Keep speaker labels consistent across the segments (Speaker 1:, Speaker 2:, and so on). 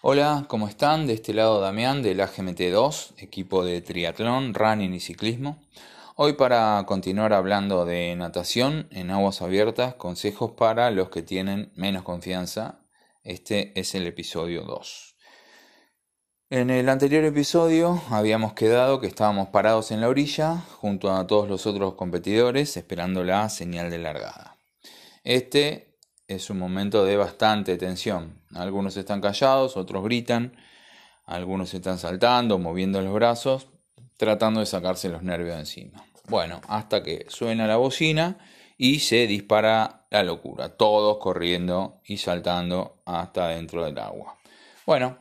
Speaker 1: Hola, ¿cómo están? De este lado Damián del AGMT2, equipo de triatlón, running y ciclismo. Hoy para continuar hablando de natación en aguas abiertas, consejos para los que tienen menos confianza. Este es el episodio 2. En el anterior episodio habíamos quedado que estábamos parados en la orilla junto a todos los otros competidores esperando la señal de largada. Este es un momento de bastante tensión. Algunos están callados, otros gritan, algunos están saltando, moviendo los brazos, tratando de sacarse los nervios de encima. Bueno, hasta que suena la bocina y se dispara la locura, todos corriendo y saltando hasta dentro del agua. Bueno,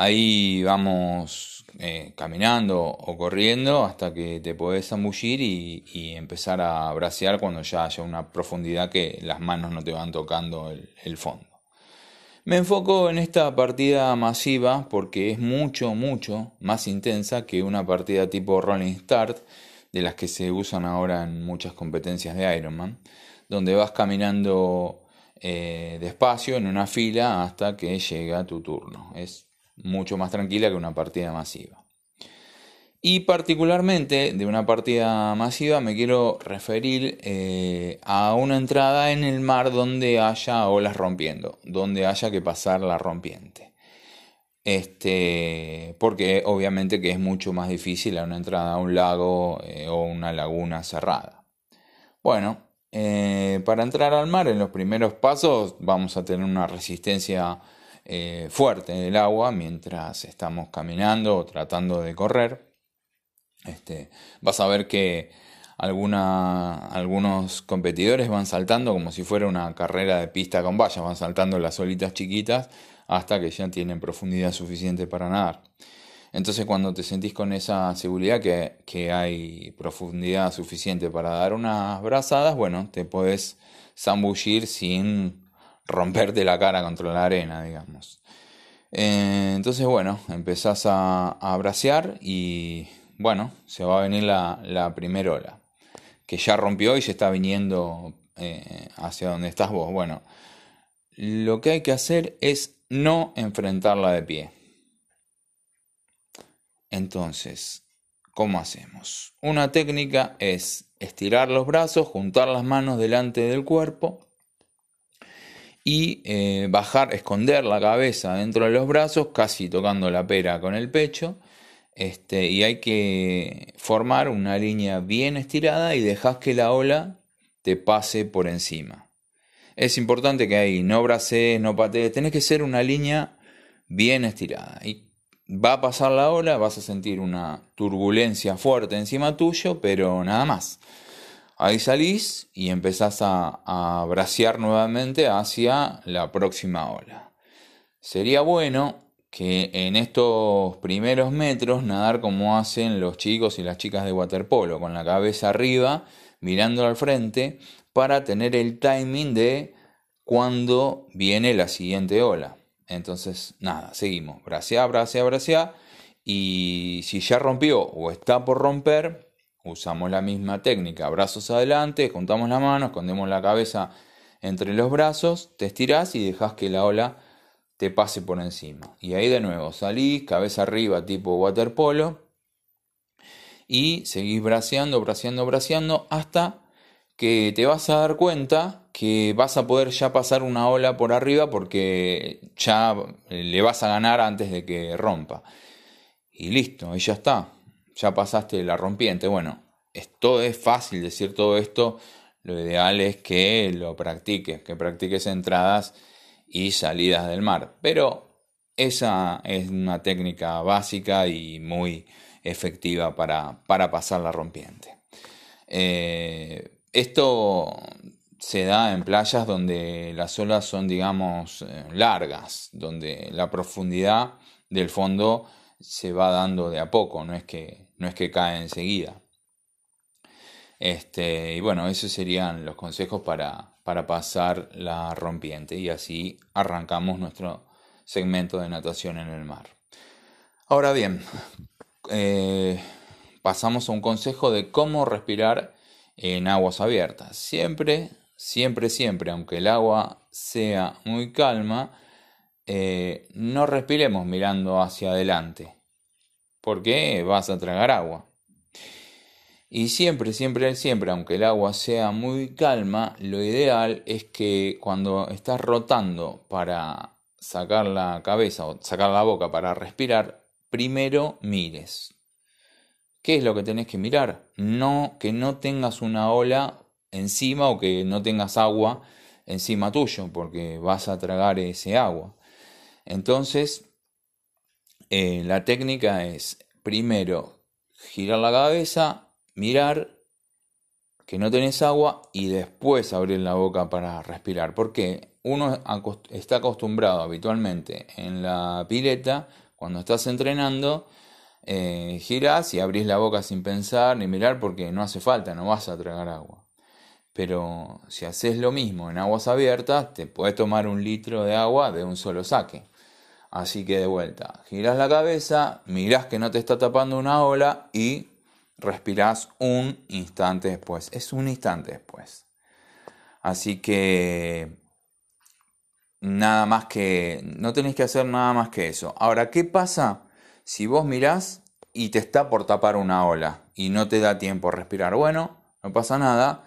Speaker 1: Ahí vamos eh, caminando o corriendo hasta que te podés zambullir y, empezar a bracear cuando ya haya una profundidad que las manos no te van tocando el, fondo. Me enfoco en esta partida masiva porque es mucho, mucho más intensa que una partida tipo Rolling Start, de las que se usan ahora en muchas competencias de Ironman, donde vas caminando eh, despacio en una fila hasta que llega tu turno. Mucho más tranquila que una partida masiva. Y particularmente de una partida masiva me quiero referir eh, a una entrada en el mar donde haya olas rompiendo, donde haya que pasar la rompiente. Este, porque obviamente que es mucho más difícil una entrada a un lago eh, o una laguna cerrada. Bueno, eh, para entrar al mar en los primeros pasos vamos a tener una resistencia eh, fuerte el agua mientras estamos caminando o tratando de correr. Este, vas a ver que algunos competidores van saltando como si fuera una carrera de pista con vallas, van saltando las olitas chiquitas hasta que ya tienen profundidad suficiente para nadar. Entonces cuando te sentís con esa seguridad que, que hay profundidad suficiente para dar unas brazadas, bueno, te puedes zambullir sin romperte la cara contra la arena, digamos. Eh, entonces, bueno, empezás a, a bracear y, bueno, se va a venir la, la primera ola, que ya rompió y se está viniendo eh, hacia donde estás vos. Bueno, lo que hay que hacer es no enfrentarla de pie. Entonces, ¿cómo hacemos? Una técnica es estirar los brazos, juntar las manos delante del cuerpo y eh, bajar, esconder la cabeza dentro de los brazos, casi tocando la pera con el pecho. Este, y hay que formar una línea bien estirada y dejas que la ola te pase por encima. Es importante que ahí no bracees, no patees, tenés que ser una línea bien estirada. Y va a pasar la ola, vas a sentir una turbulencia fuerte encima tuyo, pero nada más. Ahí salís y empezás a, a bracear nuevamente hacia la próxima ola. Sería bueno que en estos primeros metros nadar como hacen los chicos y las chicas de waterpolo, con la cabeza arriba, mirando al frente, para tener el timing de cuando viene la siguiente ola. Entonces, nada, seguimos, bracea, bracea, bracea, y si ya rompió o está por romper, Usamos la misma técnica, brazos adelante, juntamos la mano, escondemos la cabeza entre los brazos, te estirás y dejas que la ola te pase por encima. Y ahí de nuevo salís, cabeza arriba tipo waterpolo y seguís braceando, braceando, braceando hasta que te vas a dar cuenta que vas a poder ya pasar una ola por arriba porque ya le vas a ganar antes de que rompa. Y listo, ahí ya está ya pasaste la rompiente. Bueno, esto es fácil decir todo esto. Lo ideal es que lo practiques, que practiques entradas y salidas del mar. Pero esa es una técnica básica y muy efectiva para, para pasar la rompiente. Eh, esto se da en playas donde las olas son, digamos, eh, largas, donde la profundidad del fondo se va dando de a poco, no es que no es que cae enseguida. Este, y bueno, esos serían los consejos para, para pasar la rompiente y así arrancamos nuestro segmento de natación en el mar. Ahora bien, eh, pasamos a un consejo de cómo respirar en aguas abiertas. Siempre, siempre, siempre, aunque el agua sea muy calma, eh, no respiremos mirando hacia adelante, porque vas a tragar agua. Y siempre, siempre, siempre, aunque el agua sea muy calma, lo ideal es que cuando estás rotando para sacar la cabeza o sacar la boca para respirar, primero mires. ¿Qué es lo que tenés que mirar? No que no tengas una ola encima o que no tengas agua encima tuyo, porque vas a tragar ese agua. Entonces, eh, la técnica es primero girar la cabeza, mirar que no tenés agua y después abrir la boca para respirar. Porque uno está acostumbrado habitualmente en la pileta, cuando estás entrenando, eh, girás y abrís la boca sin pensar ni mirar porque no hace falta, no vas a tragar agua. Pero si haces lo mismo en aguas abiertas, te puedes tomar un litro de agua de un solo saque. Así que de vuelta, girás la cabeza, mirás que no te está tapando una ola y respirás un instante después. Es un instante después. Así que nada más que, no tenéis que hacer nada más que eso. Ahora, ¿qué pasa si vos mirás y te está por tapar una ola y no te da tiempo a respirar? Bueno, no pasa nada.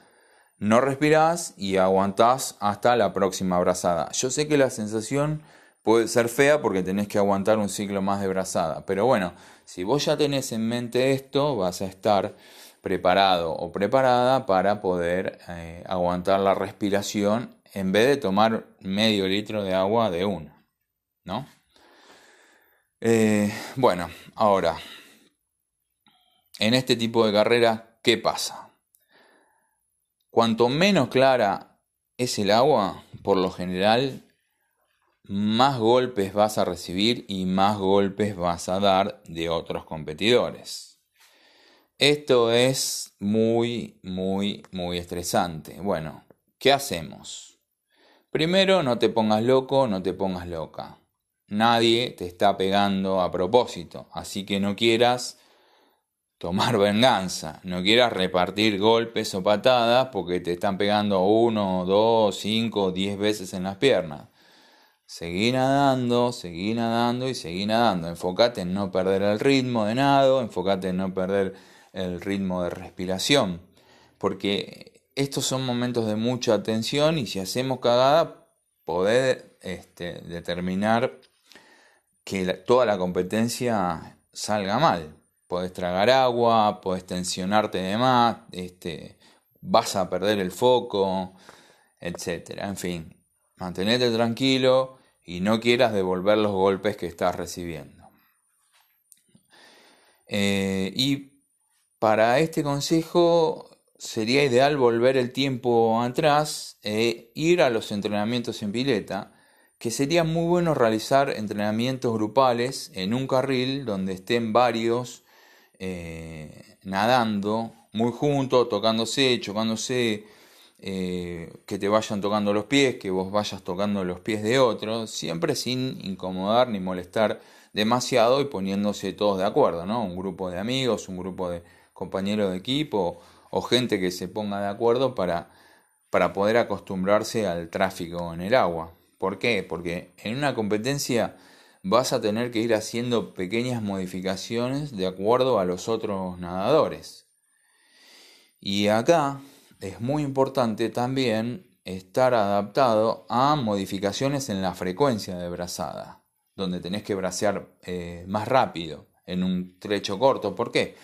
Speaker 1: No respirás y aguantás hasta la próxima brazada. Yo sé que la sensación puede ser fea porque tenés que aguantar un ciclo más de brazada. Pero bueno, si vos ya tenés en mente esto, vas a estar preparado o preparada para poder eh, aguantar la respiración en vez de tomar medio litro de agua de una. ¿No? Eh, bueno, ahora, en este tipo de carrera, ¿qué pasa? Cuanto menos clara es el agua, por lo general más golpes vas a recibir y más golpes vas a dar de otros competidores. Esto es muy, muy, muy estresante. Bueno, ¿qué hacemos? Primero, no te pongas loco, no te pongas loca. Nadie te está pegando a propósito, así que no quieras tomar venganza, no quieras repartir golpes o patadas porque te están pegando uno, dos, cinco, diez veces en las piernas. Seguí nadando, seguí nadando y seguí nadando. Enfócate en no perder el ritmo de nado, enfócate en no perder el ritmo de respiración. Porque estos son momentos de mucha atención y si hacemos cagada, poder este, determinar que toda la competencia salga mal. Podés tragar agua, podés tensionarte de más, este, vas a perder el foco, etc. En fin, mantenete tranquilo y no quieras devolver los golpes que estás recibiendo. Eh, y para este consejo sería ideal volver el tiempo atrás e ir a los entrenamientos en pileta, que sería muy bueno realizar entrenamientos grupales en un carril donde estén varios eh, nadando muy juntos, tocándose, chocándose, eh, que te vayan tocando los pies, que vos vayas tocando los pies de otros, siempre sin incomodar ni molestar demasiado y poniéndose todos de acuerdo, ¿no? Un grupo de amigos, un grupo de compañeros de equipo o gente que se ponga de acuerdo para, para poder acostumbrarse al tráfico en el agua. ¿Por qué? Porque en una competencia vas a tener que ir haciendo pequeñas modificaciones de acuerdo a los otros nadadores. Y acá es muy importante también estar adaptado a modificaciones en la frecuencia de brazada, donde tenés que bracear eh, más rápido en un trecho corto. ¿Por qué?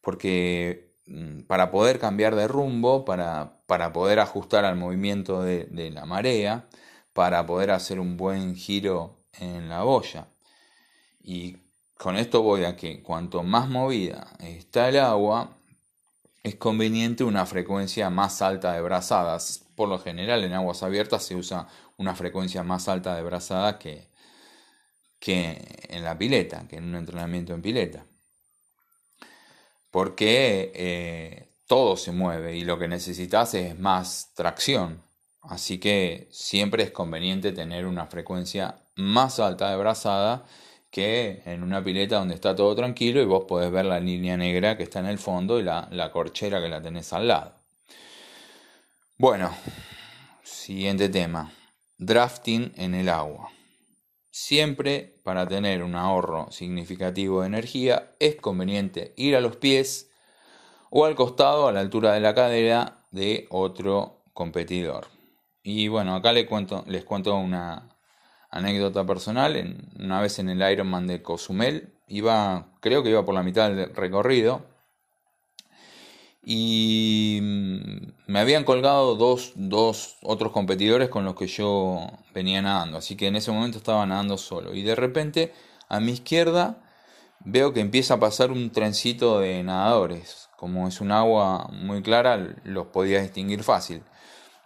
Speaker 1: Porque mm, para poder cambiar de rumbo, para, para poder ajustar al movimiento de, de la marea, para poder hacer un buen giro en la boya. Y con esto voy a que cuanto más movida está el agua, es conveniente una frecuencia más alta de brazadas. Por lo general en aguas abiertas se usa una frecuencia más alta de brazada que, que en la pileta, que en un entrenamiento en pileta. Porque eh, todo se mueve y lo que necesitas es más tracción. Así que siempre es conveniente tener una frecuencia más alta de brazada que en una pileta donde está todo tranquilo y vos podés ver la línea negra que está en el fondo y la, la corchera que la tenés al lado. Bueno, siguiente tema. Drafting en el agua. Siempre para tener un ahorro significativo de energía es conveniente ir a los pies o al costado a la altura de la cadera de otro competidor. Y bueno, acá les cuento, les cuento una anécdota personal. En, una vez en el Ironman de Cozumel, iba, creo que iba por la mitad del recorrido y mm, me habían colgado dos, dos, otros competidores con los que yo venía nadando, así que en ese momento estaba nadando solo y de repente a mi izquierda veo que empieza a pasar un trencito de nadadores, como es un agua muy clara los podía distinguir fácil.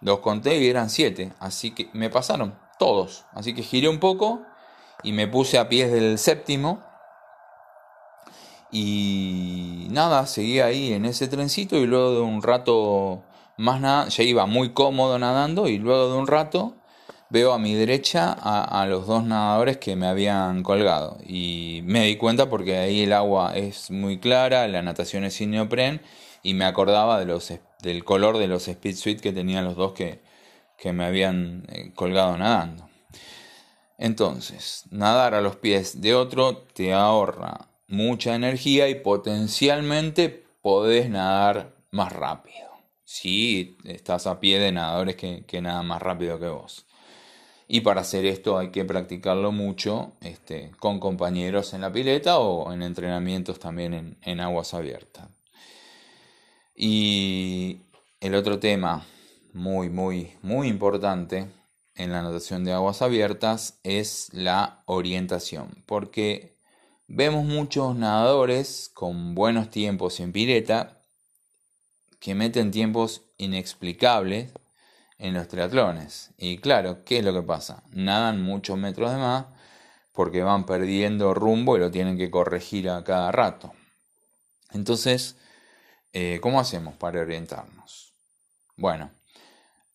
Speaker 1: Los conté y eran siete, así que me pasaron todos, así que giré un poco y me puse a pies del séptimo. Y nada, seguí ahí en ese trencito y luego de un rato más nada, ya iba muy cómodo nadando y luego de un rato veo a mi derecha a, los dos nadadores que me habían colgado. Y me di cuenta porque ahí el agua es muy clara, la natación es sin neopren y me acordaba del color de los speed suit que tenían los dos que, que me habían eh, colgado nadando. Entonces, nadar a los pies de otro te ahorra mucha energía y potencialmente podés nadar más rápido. Si estás a pie de nadadores que, que nadan más rápido que vos. Y para hacer esto hay que practicarlo mucho este, con compañeros en la pileta o en entrenamientos también en, en aguas abiertas. Y el otro tema muy, muy, muy importante en la natación de aguas abiertas es la orientación. Porque Vemos muchos nadadores con buenos tiempos en pileta que meten tiempos inexplicables en los triatlones. Y claro, ¿qué es lo que pasa? Nadan muchos metros de más porque van perdiendo rumbo y lo tienen que corregir a cada rato. Entonces, eh, ¿cómo hacemos para orientarnos? Bueno,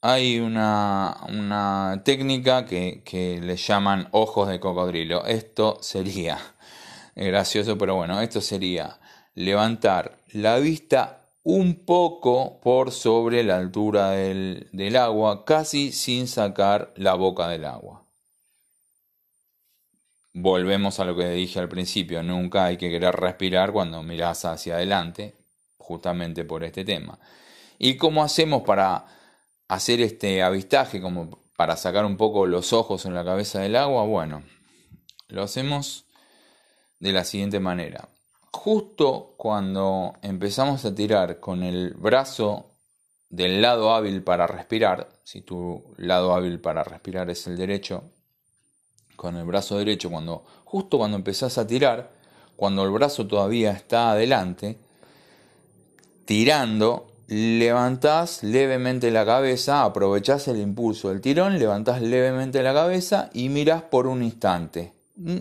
Speaker 1: hay una, una técnica que, que le llaman ojos de cocodrilo. Esto sería gracioso, pero bueno, esto sería levantar la vista un poco por sobre la altura del, agua, casi sin sacar la boca del agua. Volvemos a lo que dije al principio, nunca hay que querer respirar cuando miras hacia adelante, justamente por este tema. ¿Y cómo hacemos para hacer este avistaje, como para sacar un poco los ojos en la cabeza del agua? Bueno, lo hacemos de la siguiente manera. Justo cuando empezamos a tirar con el brazo del lado hábil para respirar, si tu lado hábil para respirar es el derecho, con el brazo derecho, cuando justo cuando empezás a tirar, cuando el brazo todavía está adelante, tirando, levantás levemente la cabeza, aprovechás el impulso del tirón, levantás levemente la cabeza y mirás por un instante.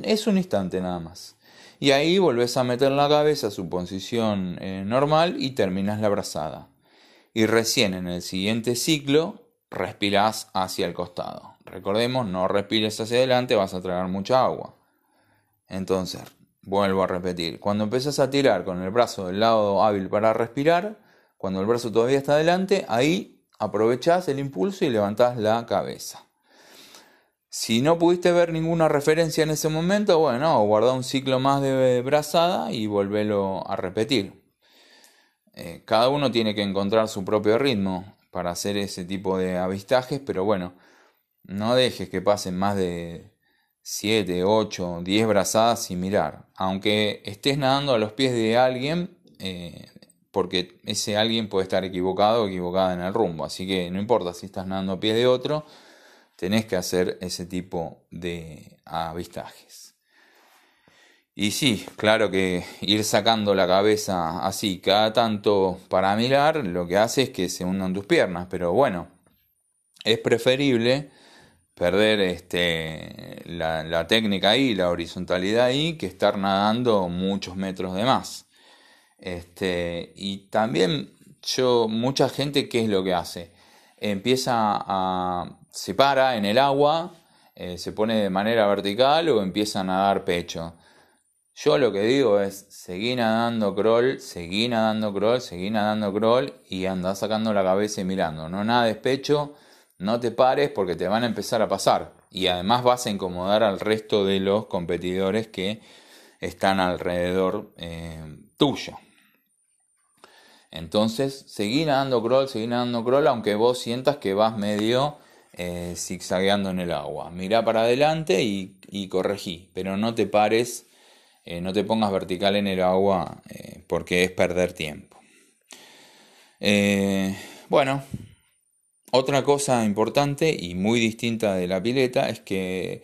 Speaker 1: Es un instante nada más y ahí volvés a meter la cabeza a su posición eh, normal y terminas la brazada. Y recién en el siguiente ciclo respirás hacia el costado. Recordemos, no respires hacia adelante, vas a tragar mucha agua. Entonces, vuelvo a repetir, cuando empiezas a tirar con el brazo del lado hábil para respirar, cuando el brazo todavía está adelante, ahí aprovechás el impulso y levantás la cabeza. Si no pudiste ver ninguna referencia en ese momento, bueno, guarda un ciclo más de brazada y volvelo a repetir. Eh, cada uno tiene que encontrar su propio ritmo para hacer ese tipo de avistajes, pero bueno, no dejes que pasen más de 7, 8, 10 brazadas sin mirar. Aunque estés nadando a los pies de alguien, eh, porque ese alguien puede estar equivocado o equivocada en el rumbo. Así que no importa si estás nadando a pies de otro, tenés que hacer ese tipo de avistajes. Y sí, claro que ir sacando la cabeza así cada tanto para mirar, lo que hace es que se hundan tus piernas, pero bueno, es preferible perder este, la, la técnica ahí, la horizontalidad ahí, que estar nadando muchos metros de más. Este, y también yo, mucha gente, ¿qué es lo que hace? Empieza a se para en el agua, eh, se pone de manera vertical o empieza a nadar pecho. Yo lo que digo es, seguí nadando crawl, seguí nadando crawl, seguí nadando crawl y anda sacando la cabeza y mirando. No nades pecho, no te pares porque te van a empezar a pasar. y además vas a incomodar al resto de los competidores que están alrededor eh, tuyo. Entonces, seguir nadando crawl, seguir nadando crawl, aunque vos sientas que vas medio eh, zigzagueando en el agua. Mirá para adelante y, corregí, pero no te pares, eh, no te pongas vertical en el agua porque es perder tiempo. bueno, otra cosa importante y muy distinta de la pileta es que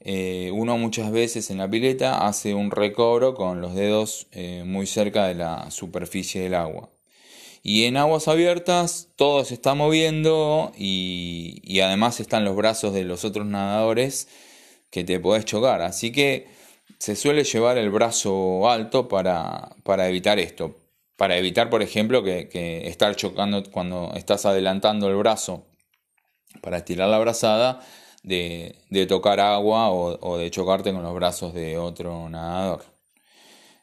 Speaker 1: eh, uno muchas veces en la pileta hace un recobro con los dedos eh, muy cerca de la superficie del agua. Y en aguas abiertas todo se está moviendo y, además están los brazos de los otros nadadores que te podés chocar. Así que se suele llevar el brazo alto para, evitar esto. Para evitar, por ejemplo, que, que estar chocando cuando estás adelantando el brazo para estirar la brazada de, tocar agua o, de chocarte con los brazos de otro nadador.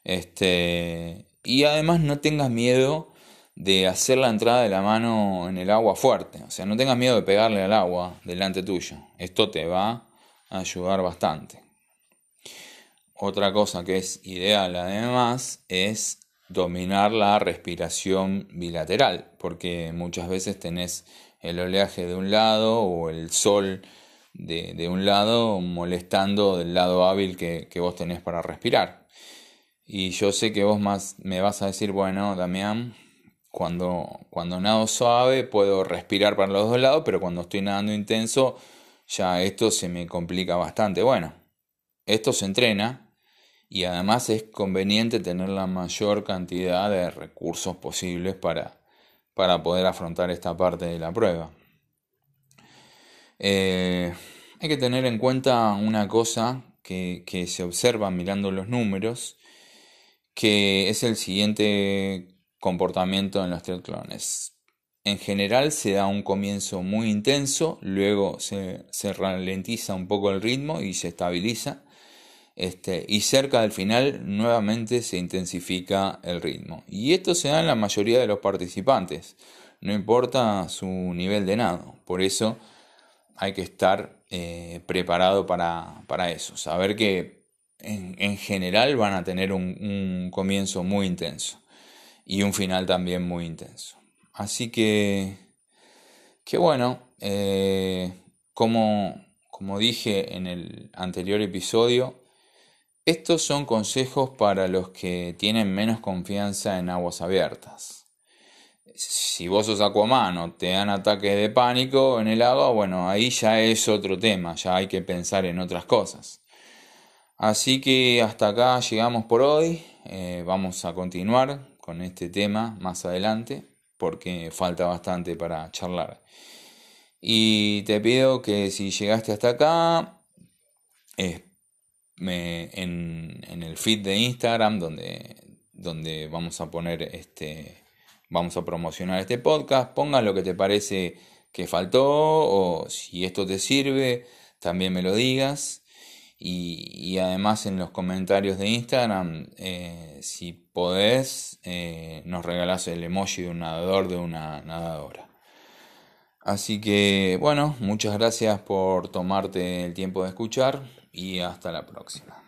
Speaker 1: Este, y además no tengas miedo de hacer la entrada de la mano en el agua fuerte. O sea, no tengas miedo de pegarle al agua delante tuyo. Esto te va a ayudar bastante. Otra cosa que es ideal además es dominar la respiración bilateral, porque muchas veces tenés el oleaje de un lado o el sol de, un lado molestando del lado hábil que, vos tenés para respirar. Y yo sé que vos más me vas a decir, bueno, Damián, cuando, cuando nado suave puedo respirar para los dos lados, pero cuando estoy nadando intenso ya esto se me complica bastante. Bueno, esto se entrena y además es conveniente tener la mayor cantidad de recursos posibles para, para poder afrontar esta parte de la prueba. Eh, hay que tener en cuenta una cosa que, se observa mirando los números, que es el siguiente comportamiento en los triatlones. En general se da un comienzo muy intenso, luego se, ralentiza un poco el ritmo y se estabiliza. Este, y cerca del final nuevamente se intensifica el ritmo. Y esto se da en la mayoría de los participantes, no importa su nivel de nado. Por eso hay que estar eh, preparado para, eso. Saber que en, general van a tener un, comienzo muy intenso y un final también muy intenso. Así que, que bueno, eh, como, como dije en el anterior episodio, estos son consejos para los que tienen menos confianza en aguas abiertas si vos sos acuamano, te dan ataques de pánico en el agua, bueno, ahí ya es otro tema, ya hay que pensar en otras cosas. Así que hasta acá llegamos por hoy, eh, vamos a continuar con este tema más adelante, porque falta bastante para charlar. Y te pido que si llegaste hasta acá, en, el feed de Instagram, donde, donde vamos a poner este vamos a promocionar este podcast, ponga lo que te parece que faltó o si esto te sirve, también me lo digas. Y, además en los comentarios de Instagram, eh, si podés, eh, nos regalás el emoji de un nadador, de una nadadora. Así que bueno, muchas gracias por tomarte el tiempo de escuchar y hasta la próxima.